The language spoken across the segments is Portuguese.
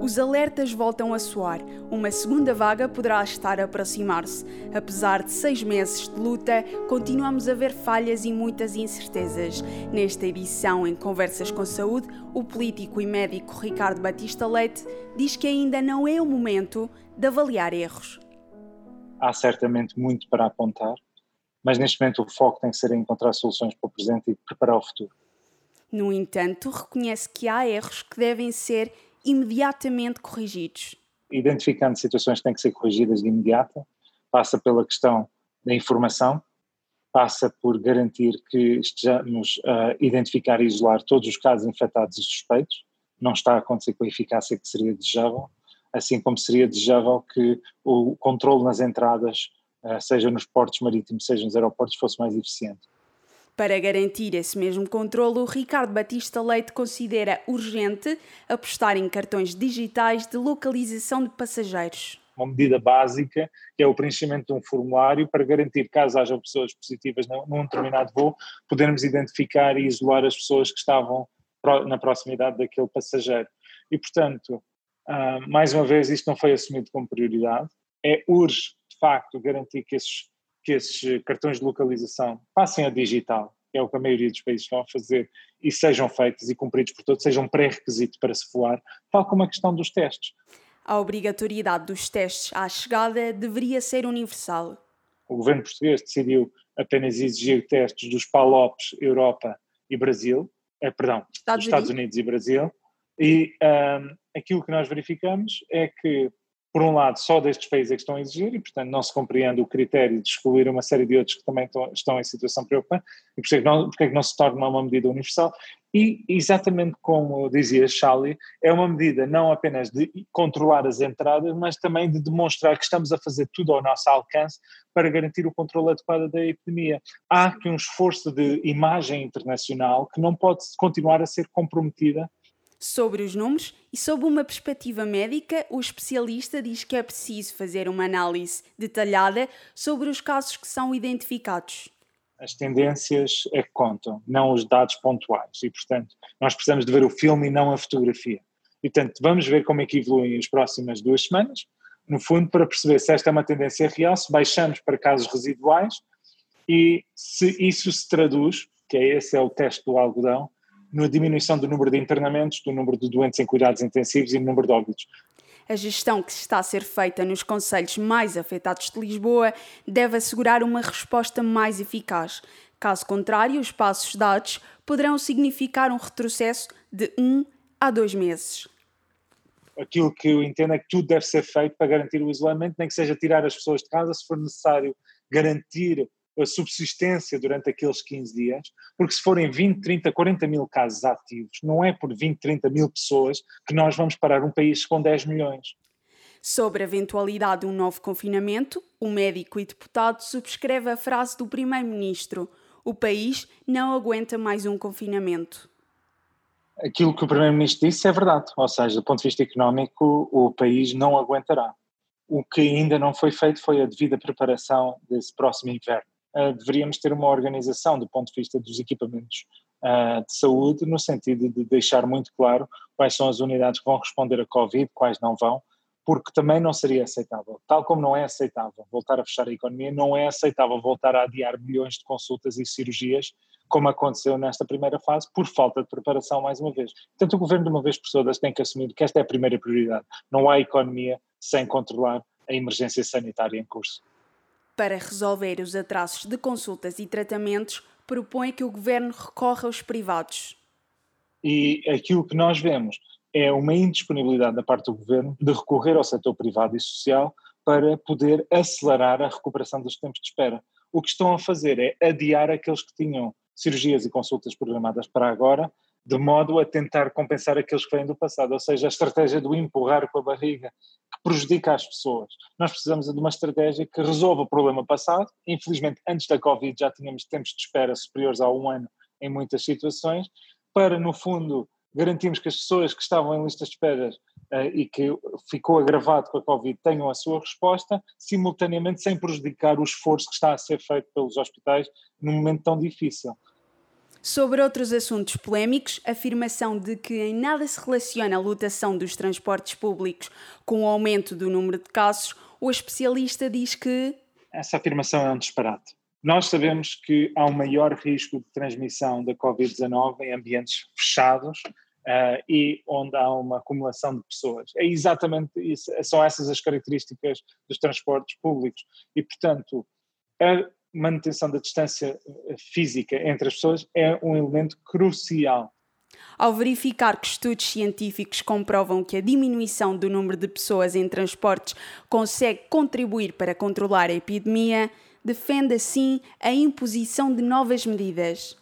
Os alertas voltam a soar. Uma segunda vaga poderá estar a aproximar-se. Apesar de seis meses de luta, continuamos a ver falhas e muitas incertezas. Nesta edição, em Conversas com Saúde, o político e médico Ricardo Batista Leite diz que ainda não é o momento de avaliar erros. Há certamente muito para apontar, mas neste momento o foco tem que ser em encontrar soluções para o presente e preparar o futuro. No entanto, reconhece que há erros que devem ser imediatamente corrigidos. Identificando situações que têm que ser corrigidas de imediato, passa pela questão da informação, passa por garantir que estejamos a identificar e isolar todos os casos infectados e suspeitos, não está a acontecer com a eficácia que seria desejável, assim como seria desejável que o controle nas entradas, eh, seja nos portos marítimos, seja nos aeroportos, fosse mais eficiente. Para garantir esse mesmo controlo, Ricardo Batista Leite considera urgente apostar em cartões digitais de localização de passageiros. Uma medida básica, que é o preenchimento de um formulário para garantir, caso haja pessoas positivas num determinado voo, podermos identificar e isolar as pessoas que estavam na proximidade daquele passageiro. E, portanto, ah, mais uma vez, isto não foi assumido como prioridade. É urge, de facto, garantir que esses que esses cartões de localização passem a digital, que é o que a maioria dos países estão a fazer, e sejam feitos e cumpridos por todos, sejam um pré-requisito para se voar, tal como a questão dos testes. A obrigatoriedade dos testes à chegada deveria ser universal. O governo português decidiu apenas exigir testes dos PALOPs, Europa e Brasil, eh, perdão, Estados, Estados Unidos. Unidos e Brasil, e um, aquilo que nós verificamos é que por um lado, só destes países é que estão a exigir e, portanto, não se compreende o critério de excluir uma série de outros que também estão, em situação preocupante e por é que não, porque é que não se torna uma medida universal e, exatamente como dizia Charlie, é uma medida não apenas de controlar as entradas, mas também de demonstrar que estamos a fazer tudo ao nosso alcance para garantir o controle adequado da epidemia. Há aqui um esforço de imagem internacional que não pode continuar a ser comprometida Sobre os números e sob uma perspectiva médica, o especialista diz que é preciso fazer uma análise detalhada sobre os casos que são identificados. As tendências é que contam, não os dados pontuais. E, portanto, nós precisamos de ver o filme e não a fotografia. E, portanto, vamos ver como é que evoluem as próximas duas semanas, no fundo, para perceber se esta é uma tendência real, se baixamos para casos residuais e se isso se traduz, que é esse é o teste do algodão, na diminuição do número de internamentos, do número de doentes em cuidados intensivos e no número de óbitos. A gestão que está a ser feita nos conselhos mais afetados de Lisboa deve assegurar uma resposta mais eficaz. Caso contrário, os passos dados poderão significar um retrocesso de um a dois meses. Aquilo que eu entendo é que tudo deve ser feito para garantir o isolamento, nem que seja tirar as pessoas de casa, se for necessário garantir a subsistência durante aqueles 15 dias, porque se forem 20, 30, 40 mil casos ativos, não é por 20, 30 mil pessoas que nós vamos parar um país com 10 milhões. Sobre a eventualidade de um novo confinamento, o médico e deputado subscreve a frase do primeiro-ministro: o país não aguenta mais um confinamento. Aquilo que o primeiro-ministro disse é verdade, ou seja, do ponto de vista económico, o país não aguentará. O que ainda não foi feito foi a devida preparação desse próximo inverno uh, deveríamos ter uma organização do ponto de vista dos equipamentos uh, de saúde, no sentido de deixar muito claro quais são as unidades que vão responder a Covid, quais não vão, porque também não seria aceitável. Tal como não é aceitável voltar a fechar a economia, não é aceitável voltar a adiar milhões de consultas e cirurgias, como aconteceu nesta primeira fase, por falta de preparação, mais uma vez. Portanto, o governo, de uma vez por todas, tem que assumir que esta é a primeira prioridade. Não há economia sem controlar a emergência sanitária em curso. Para resolver os atrasos de consultas e tratamentos, propõe que o governo recorra aos privados. E aquilo que nós vemos é uma indisponibilidade da parte do governo de recorrer ao setor privado e social para poder acelerar a recuperação dos tempos de espera. O que estão a fazer é adiar aqueles que tinham cirurgias e consultas programadas para agora, de modo a tentar compensar aqueles que vêm do passado, ou seja, a estratégia do empurrar com a barriga, prejudica as pessoas. Nós precisamos de uma estratégia que resolva o problema passado. Infelizmente, antes da Covid já tínhamos tempos de espera superiores a um ano em muitas situações, para, no fundo, garantirmos que as pessoas que estavam em listas de espera uh, e que ficou agravado com a Covid tenham a sua resposta, simultaneamente sem prejudicar o esforço que está a ser feito pelos hospitais num momento tão difícil. Sobre outros assuntos polémicos, a afirmação de que em nada se relaciona a lotação dos transportes públicos com o aumento do número de casos, o especialista diz que. Essa afirmação é um disparate. Nós sabemos que há um maior risco de transmissão da Covid-19 em ambientes fechados uh, e onde há uma acumulação de pessoas. É exatamente isso, são essas as características dos transportes públicos. E, portanto, a manutenção da distância eh, física entre as pessoas é um elemento crucial. Ao verificar que estudos científicos comprovam que a diminuição do número de pessoas em transportes consegue contribuir para controlar a epidemia, defende assim a imposição de novas medidas.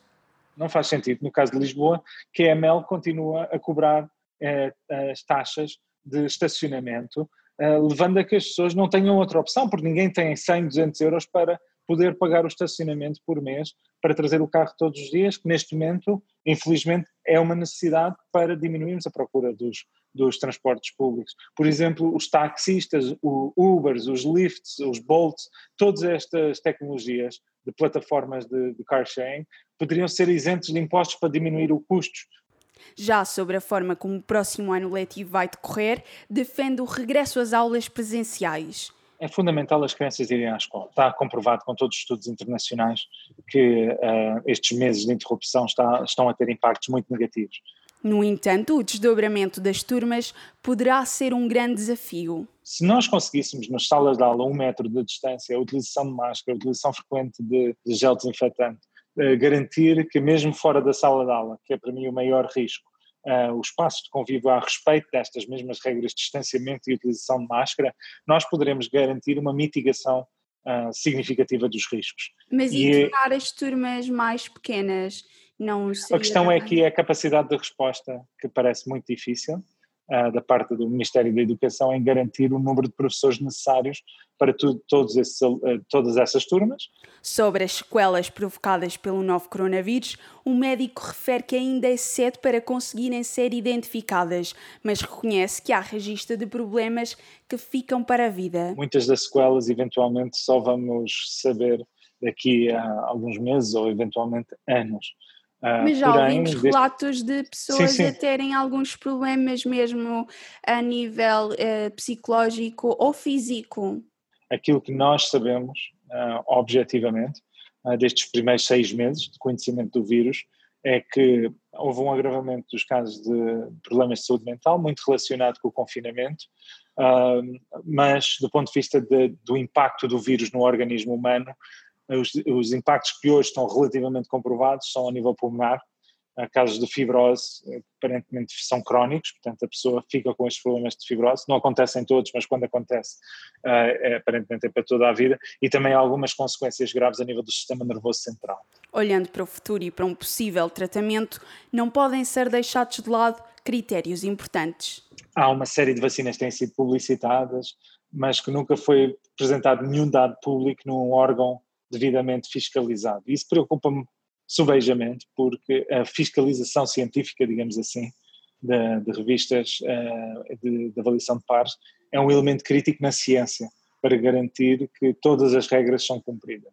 Não faz sentido, no caso de Lisboa, que a EML continua a cobrar eh, as taxas de estacionamento, eh, levando a que as pessoas não tenham outra opção, porque ninguém tem 100, 200 euros para poder pagar o estacionamento por mês para trazer o carro todos os dias, que neste momento, infelizmente, é uma necessidade para diminuirmos a procura dos, dos transportes públicos. Por exemplo, os taxistas, os Ubers, os Lyfts, os Bolts, todas estas tecnologias de plataformas de, de car sharing poderiam ser isentos de impostos para diminuir o custos. Já sobre a forma como o próximo ano letivo vai decorrer, defende o regresso às aulas presenciais é fundamental as crianças irem à escola. Está comprovado com todos os estudos internacionais que uh, estes meses de interrupção está, estão a ter impactos muito negativos. No entanto, o desdobramento das turmas poderá ser um grande desafio. Se nós conseguíssemos, nas salas de aula, um metro de distância, a utilização de máscara, a utilização frequente de, de gel desinfetante, uh, garantir que mesmo fora da sala de aula, que é para mim o maior risco, uh, o espaço de convívio a respeito destas mesmas regras de distanciamento e utilização de máscara, nós poderemos garantir uma mitigação uh, significativa dos riscos. Mas e, e tornar as turmas mais pequenas? Não a questão é que é a capacidade de resposta que parece muito difícil uh, da parte do Ministério da Educação em garantir o número de professores necessários para tu, esses, uh, todas essas turmas. Sobre as sequelas provocadas pelo novo coronavírus, o médico refere que ainda é cedo para conseguirem ser identificadas, mas reconhece que há registro de problemas que ficam para a vida. Muitas das sequelas, eventualmente, só vamos saber daqui a alguns meses ou eventualmente anos. Uh, Mas já porém, ouvimos relatos de pessoas sim, sim. a terem alguns problemas mesmo a nível uh, psicológico ou físico. Aquilo que nós sabemos, uh, objetivamente, destes primeiros seis meses de conhecimento do vírus, é que houve um agravamento dos casos de problemas de saúde mental, muito relacionado com o confinamento, mas do ponto de vista de, do impacto do vírus no organismo humano, os, os, impactos que hoje estão relativamente comprovados são a nível pulmonar, casos de fibrose, aparentemente são crónicos, portanto a pessoa fica com estes problemas de fibrose, não acontecem todos, mas quando acontece, é, aparentemente é para toda a vida, e também há algumas consequências graves a nível do sistema nervoso central. Olhando para o futuro e para um possível tratamento, não podem ser deixados de lado critérios importantes. Há uma série de vacinas que têm sido publicitadas, mas que nunca foi apresentado nenhum dado público num órgão devidamente fiscalizado. Isso preocupa-me subejamente, porque a fiscalização científica, digamos assim, de, de revistas uh, de, de, avaliação de pares é um elemento crítico na ciência para garantir que todas as regras são cumpridas.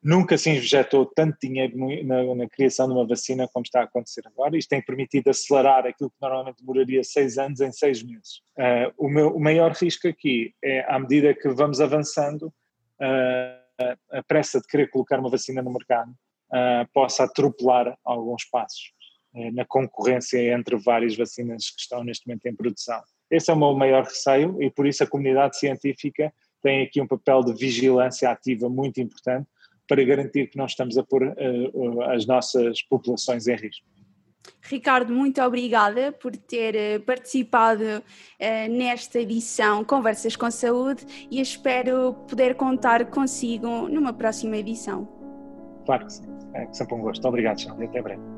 Nunca se injetou tanto dinheiro na, na, criação de uma vacina como está a acontecer agora. Isto tem permitido acelerar aquilo que normalmente demoraria seis anos em seis meses. Uh, o, meu, o maior risco aqui é, à medida que vamos avançando, uh, a pressa de querer colocar uma vacina no mercado uh, possa atropelar alguns passos uh, na concorrência entre várias vacinas que estão neste momento em produção. Esse é o meu maior receio e por isso a comunidade científica tem aqui um papel de vigilância ativa muito importante para garantir que não estamos a pôr uh, as nossas populações em risco. Ricardo, muito obrigada por ter eh, participado uh, nesta edição Conversas com Saúde e espero poder contar consigo numa próxima edição. Claro que sim, é sempre um gosto. Obrigado, Xande, até breve.